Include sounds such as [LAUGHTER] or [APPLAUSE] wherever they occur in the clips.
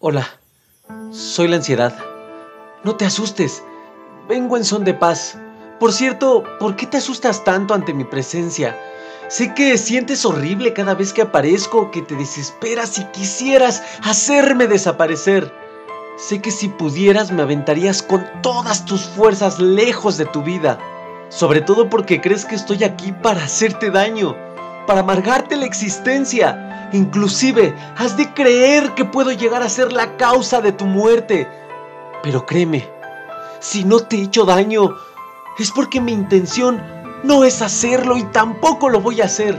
Hola, soy la ansiedad. No te asustes, vengo en son de paz. Por cierto, ¿por qué te asustas tanto ante mi presencia? Sé que sientes horrible cada vez que aparezco, que te desesperas y quisieras hacerme desaparecer. Sé que si pudieras me aventarías con todas tus fuerzas lejos de tu vida. Sobre todo porque crees que estoy aquí para hacerte daño, para amargarte la existencia Inclusive, has de creer que puedo llegar a ser la causa de tu muerte. Pero créeme, si no te he hecho daño, es porque mi intención no es hacerlo y tampoco lo voy a hacer.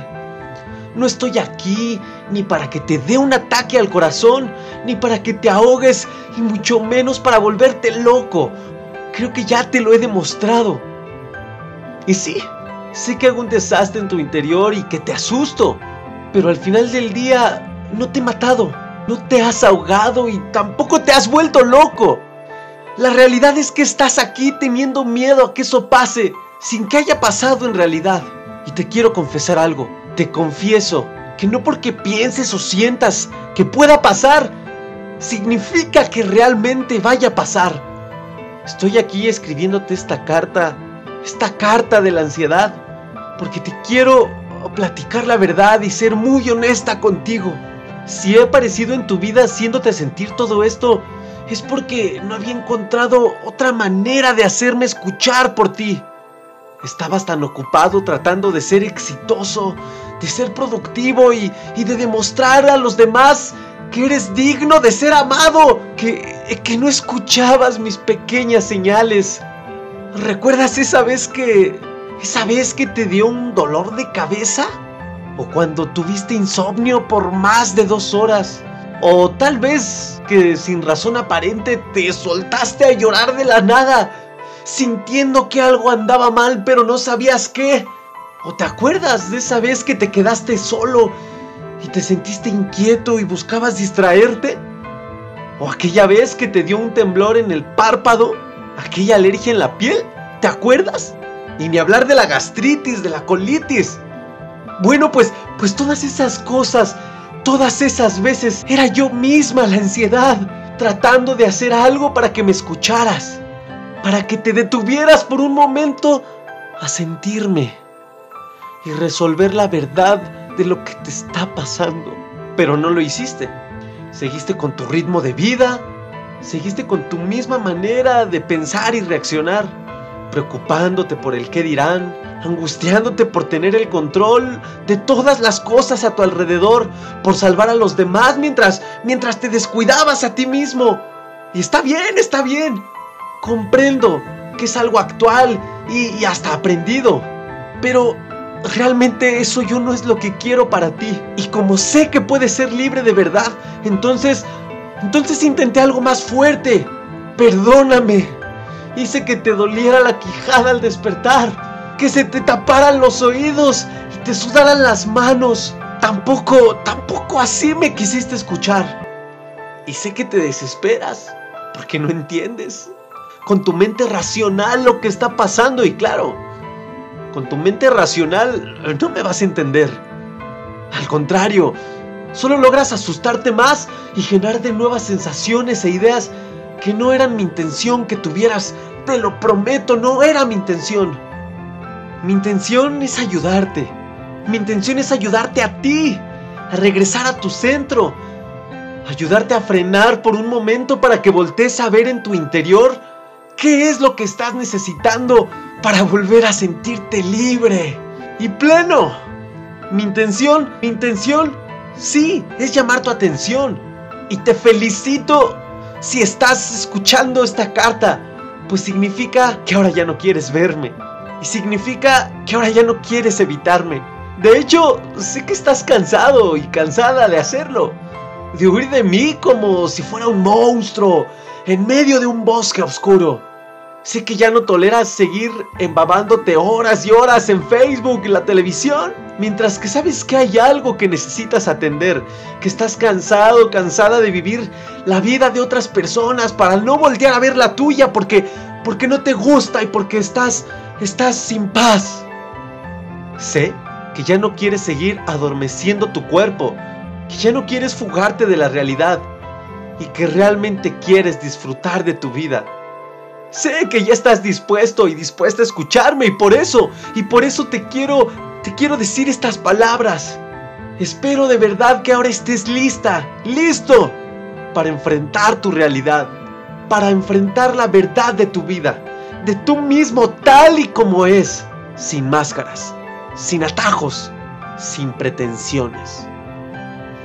No estoy aquí ni para que te dé un ataque al corazón, ni para que te ahogues, y mucho menos para volverte loco. Creo que ya te lo he demostrado. Y sí, sé que hago un desastre en tu interior y que te asusto. Pero al final del día no te he matado, no te has ahogado y tampoco te has vuelto loco. La realidad es que estás aquí teniendo miedo a que eso pase sin que haya pasado en realidad. Y te quiero confesar algo, te confieso que no porque pienses o sientas que pueda pasar, significa que realmente vaya a pasar. Estoy aquí escribiéndote esta carta, esta carta de la ansiedad, porque te quiero platicar la verdad y ser muy honesta contigo. Si he aparecido en tu vida haciéndote sentir todo esto, es porque no había encontrado otra manera de hacerme escuchar por ti. Estabas tan ocupado tratando de ser exitoso, de ser productivo y, y de demostrar a los demás que eres digno de ser amado, que, que no escuchabas mis pequeñas señales. ¿Recuerdas esa vez que ¿Esa vez que te dio un dolor de cabeza? ¿O cuando tuviste insomnio por más de dos horas? ¿O tal vez que sin razón aparente te soltaste a llorar de la nada, sintiendo que algo andaba mal pero no sabías qué? ¿O te acuerdas de esa vez que te quedaste solo y te sentiste inquieto y buscabas distraerte? ¿O aquella vez que te dio un temblor en el párpado? ¿Aquella alergia en la piel? ¿Te acuerdas? Y ni hablar de la gastritis, de la colitis. Bueno, pues, pues todas esas cosas, todas esas veces era yo misma la ansiedad, tratando de hacer algo para que me escucharas, para que te detuvieras por un momento a sentirme y resolver la verdad de lo que te está pasando. Pero no lo hiciste. Seguiste con tu ritmo de vida, seguiste con tu misma manera de pensar y reaccionar preocupándote por el qué dirán, angustiándote por tener el control de todas las cosas a tu alrededor, por salvar a los demás mientras mientras te descuidabas a ti mismo. Y está bien, está bien. Comprendo que es algo actual y, y hasta aprendido. Pero realmente eso yo no es lo que quiero para ti. Y como sé que puedes ser libre de verdad, entonces entonces intenté algo más fuerte. Perdóname. Hice que te doliera la quijada al despertar, que se te taparan los oídos y te sudaran las manos. Tampoco, tampoco así me quisiste escuchar. Y sé que te desesperas, porque no entiendes. Con tu mente racional lo que está pasando y claro, con tu mente racional no me vas a entender. Al contrario, solo logras asustarte más y generar de nuevas sensaciones e ideas que no eran mi intención que tuvieras te lo prometo, no era mi intención. Mi intención es ayudarte. Mi intención es ayudarte a ti, a regresar a tu centro, ayudarte a frenar por un momento para que voltees a ver en tu interior qué es lo que estás necesitando para volver a sentirte libre y pleno. Mi intención, mi intención, sí, es llamar tu atención. Y te felicito si estás escuchando esta carta pues significa que ahora ya no quieres verme. Y significa que ahora ya no quieres evitarme. De hecho, sé que estás cansado y cansada de hacerlo. De huir de mí como si fuera un monstruo en medio de un bosque oscuro. Sé que ya no toleras seguir embabándote horas y horas en Facebook y la televisión, mientras que sabes que hay algo que necesitas atender, que estás cansado, cansada de vivir la vida de otras personas para no voltear a ver la tuya porque porque no te gusta y porque estás estás sin paz. Sé que ya no quieres seguir adormeciendo tu cuerpo, que ya no quieres fugarte de la realidad, y que realmente quieres disfrutar de tu vida. Sé que ya estás dispuesto y dispuesta a escucharme y por eso, y por eso te quiero, te quiero decir estas palabras. Espero de verdad que ahora estés lista, listo, para enfrentar tu realidad, para enfrentar la verdad de tu vida, de tú mismo tal y como es, sin máscaras, sin atajos, sin pretensiones.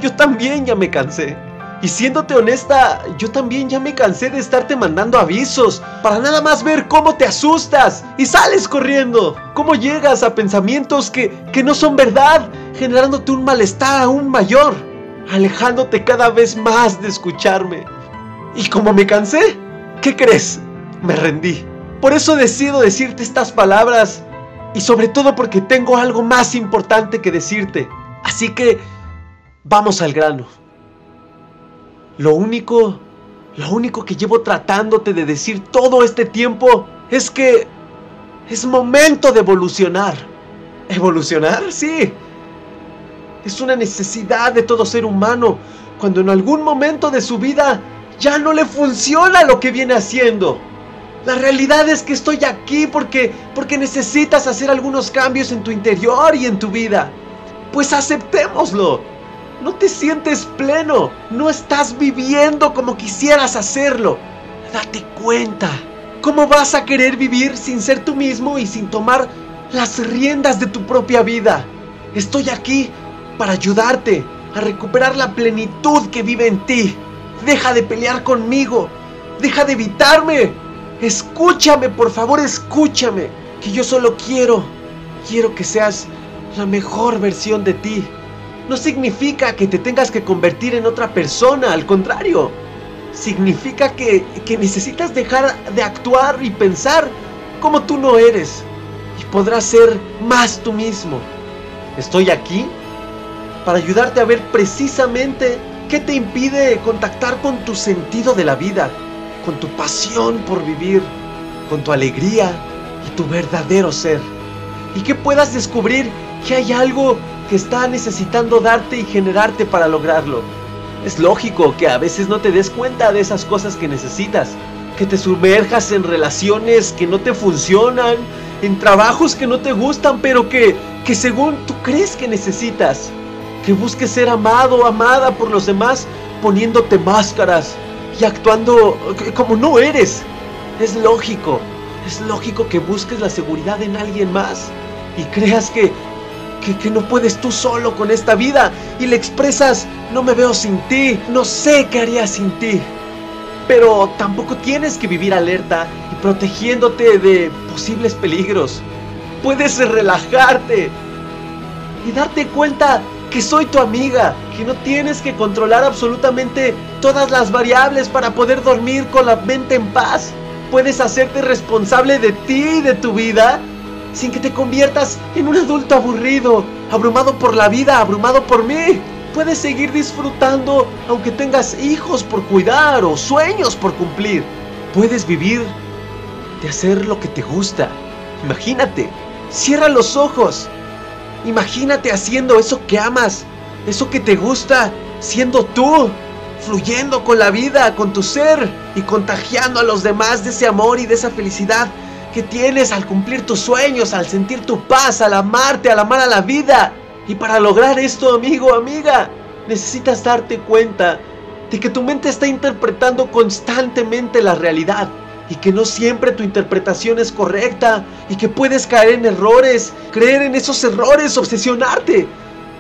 Yo también ya me cansé. Y siéndote honesta, yo también ya me cansé de estarte mandando avisos para nada más ver cómo te asustas y sales corriendo. Cómo llegas a pensamientos que, que no son verdad, generándote un malestar aún mayor, alejándote cada vez más de escucharme. Y como me cansé, ¿qué crees? Me rendí. Por eso decido decirte estas palabras y sobre todo porque tengo algo más importante que decirte. Así que vamos al grano. Lo único, lo único que llevo tratándote de decir todo este tiempo es que es momento de evolucionar. ¿Evolucionar? Sí. Es una necesidad de todo ser humano cuando en algún momento de su vida ya no le funciona lo que viene haciendo. La realidad es que estoy aquí porque porque necesitas hacer algunos cambios en tu interior y en tu vida. Pues aceptémoslo. No te sientes pleno, no estás viviendo como quisieras hacerlo. Date cuenta. ¿Cómo vas a querer vivir sin ser tú mismo y sin tomar las riendas de tu propia vida? Estoy aquí para ayudarte a recuperar la plenitud que vive en ti. Deja de pelear conmigo. Deja de evitarme. Escúchame, por favor, escúchame. Que yo solo quiero, quiero que seas la mejor versión de ti no significa que te tengas que convertir en otra persona, al contrario. Significa que, que necesitas dejar de actuar y pensar como tú no eres y podrás ser más tú mismo. Estoy aquí para ayudarte a ver precisamente qué te impide contactar con tu sentido de la vida, con tu pasión por vivir, con tu alegría y tu verdadero ser. Y que puedas descubrir que hay algo está necesitando darte y generarte para lograrlo. Es lógico que a veces no te des cuenta de esas cosas que necesitas, que te sumerjas en relaciones que no te funcionan, en trabajos que no te gustan, pero que, que según tú crees que necesitas, que busques ser amado o amada por los demás poniéndote máscaras y actuando como no eres. Es lógico, es lógico que busques la seguridad en alguien más y creas que que, no puedes tú solo con esta vida y le expresas, no me veo sin ti, no sé qué haría sin ti. Pero tampoco tienes que vivir alerta y protegiéndote de posibles peligros. Puedes relajarte y darte cuenta que soy tu amiga, que no tienes que controlar absolutamente todas las variables para poder dormir con la mente en paz. Puedes hacerte responsable de ti y de tu vida sin que te conviertas en un adulto aburrido, abrumado por la vida, abrumado por mí. Puedes seguir disfrutando aunque tengas hijos por cuidar o sueños por cumplir. Puedes vivir de hacer lo que te gusta. Imagínate, cierra los ojos. Imagínate haciendo eso que amas, eso que te gusta, siendo tú, fluyendo con la vida, con tu ser y contagiando a los demás de ese amor y de esa felicidad que tienes al cumplir tus sueños, al sentir tu paz, al amarte, al amar a la vida. Y para lograr esto, amigo, amiga, necesitas darte cuenta de que tu mente está interpretando constantemente la realidad y que no siempre tu interpretación es correcta y que puedes caer en errores, creer en esos errores, obsesionarte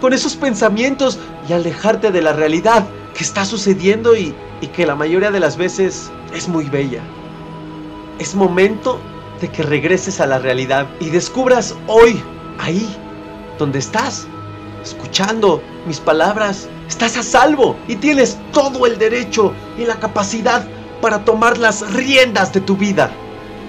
con esos pensamientos y alejarte de la realidad que está sucediendo y, y que la mayoría de las veces es muy bella. Es momento de que regreses a la realidad y descubras hoy, ahí, donde estás, escuchando mis palabras, estás a salvo y tienes todo el derecho y la capacidad para tomar las riendas de tu vida.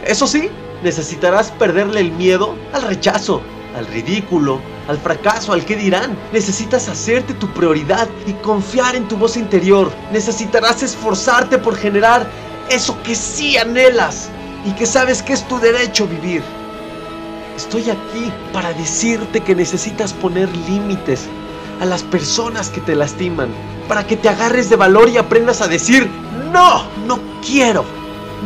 Eso sí, necesitarás perderle el miedo al rechazo, al ridículo, al fracaso, al que dirán. Necesitas hacerte tu prioridad y confiar en tu voz interior. Necesitarás esforzarte por generar eso que sí anhelas y que sabes que es tu derecho vivir. Estoy aquí para decirte que necesitas poner límites, a las personas que te lastiman, para que te agarres de valor y aprendas a decir, no, no quiero,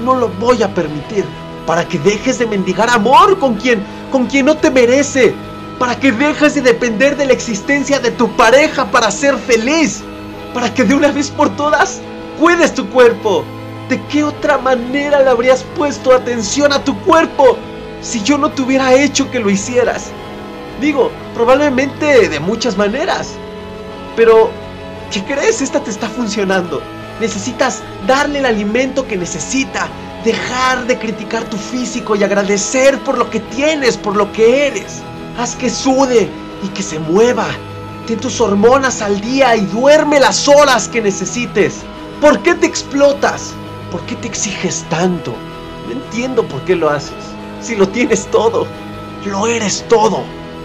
no lo voy a permitir, para que dejes de mendigar amor con quien, con quien no te merece, para que dejes de depender de la existencia de tu pareja para ser feliz, para que de una vez por todas cuides tu cuerpo. ¿De qué otra manera le habrías puesto atención a tu cuerpo si yo no te hubiera hecho que lo hicieras? Digo, probablemente de muchas maneras. Pero, ¿qué crees? Esta te está funcionando. Necesitas darle el alimento que necesita. Dejar de criticar tu físico y agradecer por lo que tienes, por lo que eres. Haz que sude y que se mueva. Ten tus hormonas al día y duerme las horas que necesites. ¿Por qué te explotas? ¿Por qué te exiges tanto? No entiendo por qué lo haces. Si lo tienes todo, lo eres todo.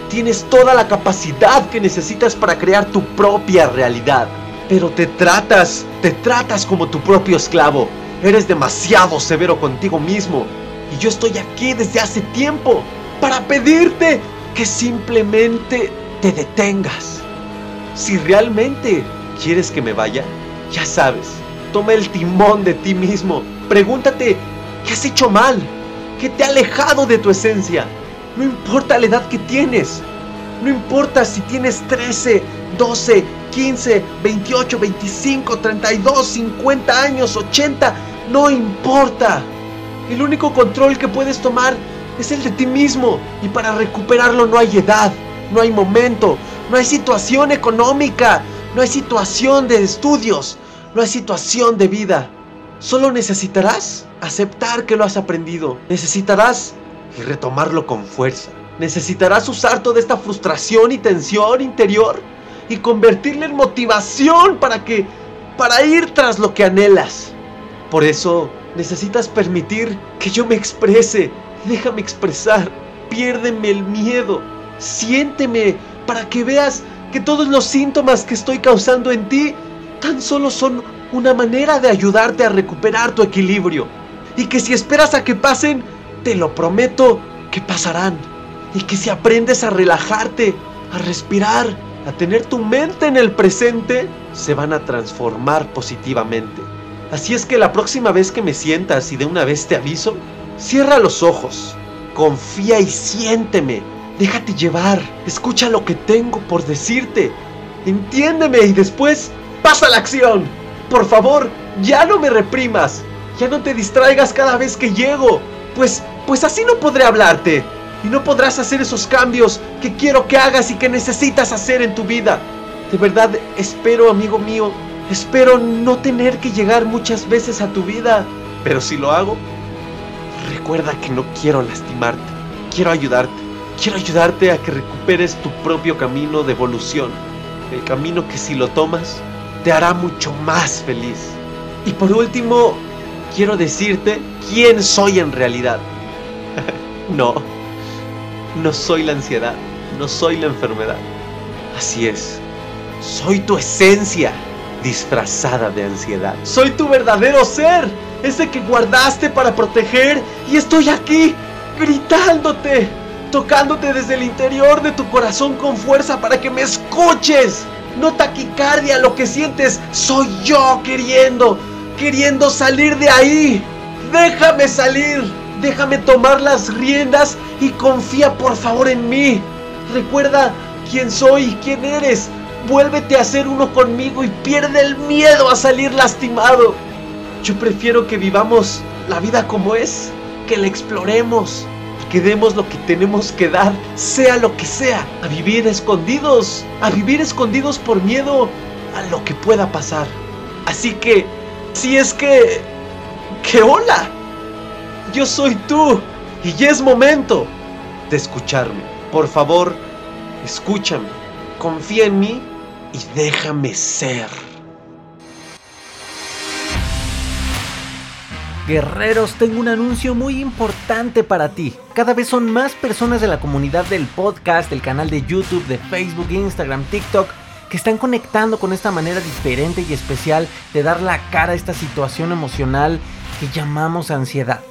Tienes toda la capacidad que necesitas para crear tu propia realidad. Pero te tratas, te tratas como tu propio esclavo. Eres demasiado severo contigo mismo. Y yo estoy aquí desde hace tiempo para pedirte que simplemente te detengas. Si realmente quieres que me vaya, ya sabes, toma el timón de ti mismo. Pregúntate, ¿qué has hecho mal? ¿Qué te ha alejado de tu esencia? No importa la edad que tienes. No importa si tienes 13, 12, 15, 28, 25, 32, 50 años, 80. No importa. El único control que puedes tomar es el de ti mismo. Y para recuperarlo no hay edad, no hay momento, no hay situación económica, no hay situación de estudios, no hay situación de vida. Solo necesitarás aceptar que lo has aprendido. Necesitarás retomarlo con fuerza. Necesitarás usar toda esta frustración y tensión interior y convertirla en motivación para que para ir tras lo que anhelas. Por eso necesitas permitir que yo me exprese. Déjame expresar. Piérdeme el miedo. Siénteme para que veas que todos los síntomas que estoy causando en ti tan solo son una manera de ayudarte a recuperar tu equilibrio. Y que si esperas a que pasen, te lo prometo que pasarán. Y que si aprendes a relajarte, a respirar, a tener tu mente en el presente, se van a transformar positivamente. Así es que la próxima vez que me sientas y de una vez te aviso, cierra los ojos, confía y siénteme, déjate llevar, escucha lo que tengo por decirte, entiéndeme y después pasa la acción. Por favor, ya no me reprimas, ya no te distraigas cada vez que llego, pues pues así no podré hablarte. Y no podrás hacer esos cambios que quiero que hagas y que necesitas hacer en tu vida. De verdad, espero, amigo mío, espero no tener que llegar muchas veces a tu vida. Pero si lo hago, recuerda que no quiero lastimarte. Quiero ayudarte. Quiero ayudarte a que recuperes tu propio camino de evolución. El camino que si lo tomas, te hará mucho más feliz. Y por último, quiero decirte quién soy en realidad. [LAUGHS] no, no soy la ansiedad, no soy la enfermedad. Así es, soy tu esencia disfrazada de ansiedad. Soy tu verdadero ser, ese que guardaste para proteger y estoy aquí gritándote, tocándote desde el interior de tu corazón con fuerza para que me escuches. No taquicardia, lo que sientes soy yo queriendo, queriendo salir de ahí. Déjame salir. Déjame tomar las riendas y confía por favor en mí. Recuerda quién soy y quién eres. Vuélvete a ser uno conmigo y pierde el miedo a salir lastimado. Yo prefiero que vivamos la vida como es, que la exploremos, que demos lo que tenemos que dar, sea lo que sea, a vivir escondidos, a vivir escondidos por miedo a lo que pueda pasar. Así que, si es que... ¡Que hola! yo soy tú y ya es momento de escucharme. Por favor, escúchame, confía en mí y déjame ser. Guerreros, tengo un anuncio muy importante para ti. Cada vez son más personas de la comunidad del podcast, del canal de YouTube, de Facebook, Instagram, TikTok, que están conectando con esta manera diferente y especial de dar la cara a esta situación emocional que llamamos ansiedad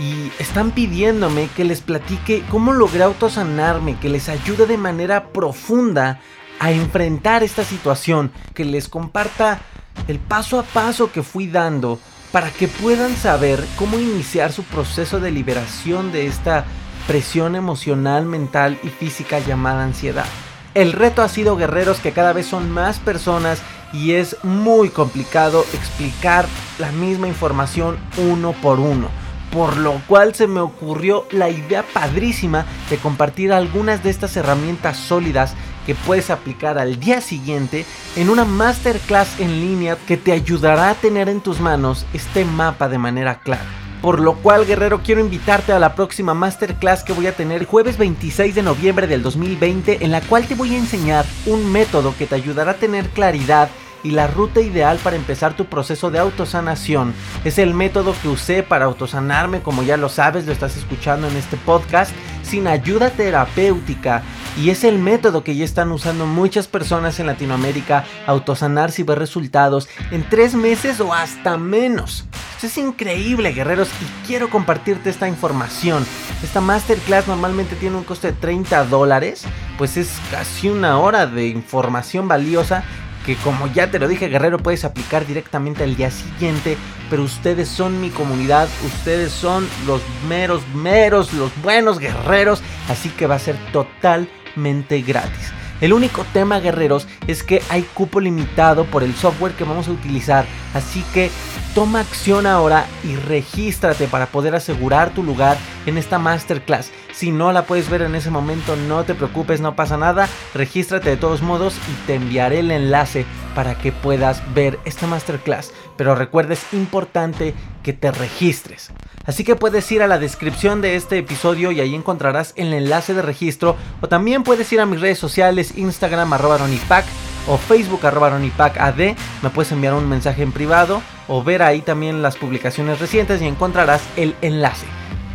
y están pidiéndome que les platique cómo logré autosanarme, que les ayude de manera profunda a enfrentar esta situación, que les comparta el paso a paso que fui dando para que puedan saber cómo iniciar su proceso de liberación de esta presión emocional, mental y física llamada ansiedad. El reto ha sido guerreros que cada vez son más personas y es muy complicado explicar la misma información uno por uno. Por lo cual se me ocurrió la idea padrísima de compartir algunas de estas herramientas sólidas que puedes aplicar al día siguiente en una masterclass en línea que te ayudará a tener en tus manos este mapa de manera clara. Por lo cual, guerrero, quiero invitarte a la próxima masterclass que voy a tener jueves 26 de noviembre del 2020, en la cual te voy a enseñar un método que te ayudará a tener claridad y la ruta ideal para empezar tu proceso de autosanación. Es el método que usé para autosanarme, como ya lo sabes, lo estás escuchando en este podcast, sin ayuda terapéutica. Y es el método que ya están usando muchas personas en Latinoamérica, autosanarse y ver resultados en tres meses o hasta menos. Es increíble, guerreros, y quiero compartirte esta información. Esta masterclass normalmente tiene un coste de 30 dólares, pues es casi una hora de información valiosa que como ya te lo dije guerrero puedes aplicar directamente al día siguiente, pero ustedes son mi comunidad, ustedes son los meros, meros, los buenos guerreros, así que va a ser totalmente gratis. El único tema, guerreros, es que hay cupo limitado por el software que vamos a utilizar. Así que toma acción ahora y regístrate para poder asegurar tu lugar en esta masterclass. Si no la puedes ver en ese momento, no te preocupes, no pasa nada. Regístrate de todos modos y te enviaré el enlace para que puedas ver esta masterclass. Pero recuerda, es importante que te registres. Así que puedes ir a la descripción de este episodio y ahí encontrarás el enlace de registro. O también puedes ir a mis redes sociales, Instagram arroba ronipac o Facebook arroba ad. Me puedes enviar un mensaje en privado o ver ahí también las publicaciones recientes y encontrarás el enlace.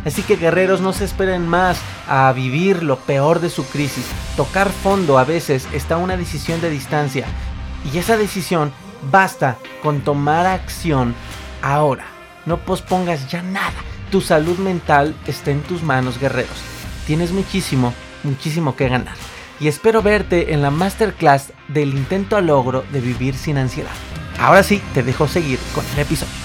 Así que guerreros no se esperen más a vivir lo peor de su crisis. Tocar fondo a veces está una decisión de distancia. Y esa decisión basta con tomar acción ahora. No pospongas ya nada. Tu salud mental está en tus manos, guerreros. Tienes muchísimo, muchísimo que ganar. Y espero verte en la masterclass del intento a logro de vivir sin ansiedad. Ahora sí, te dejo seguir con el episodio.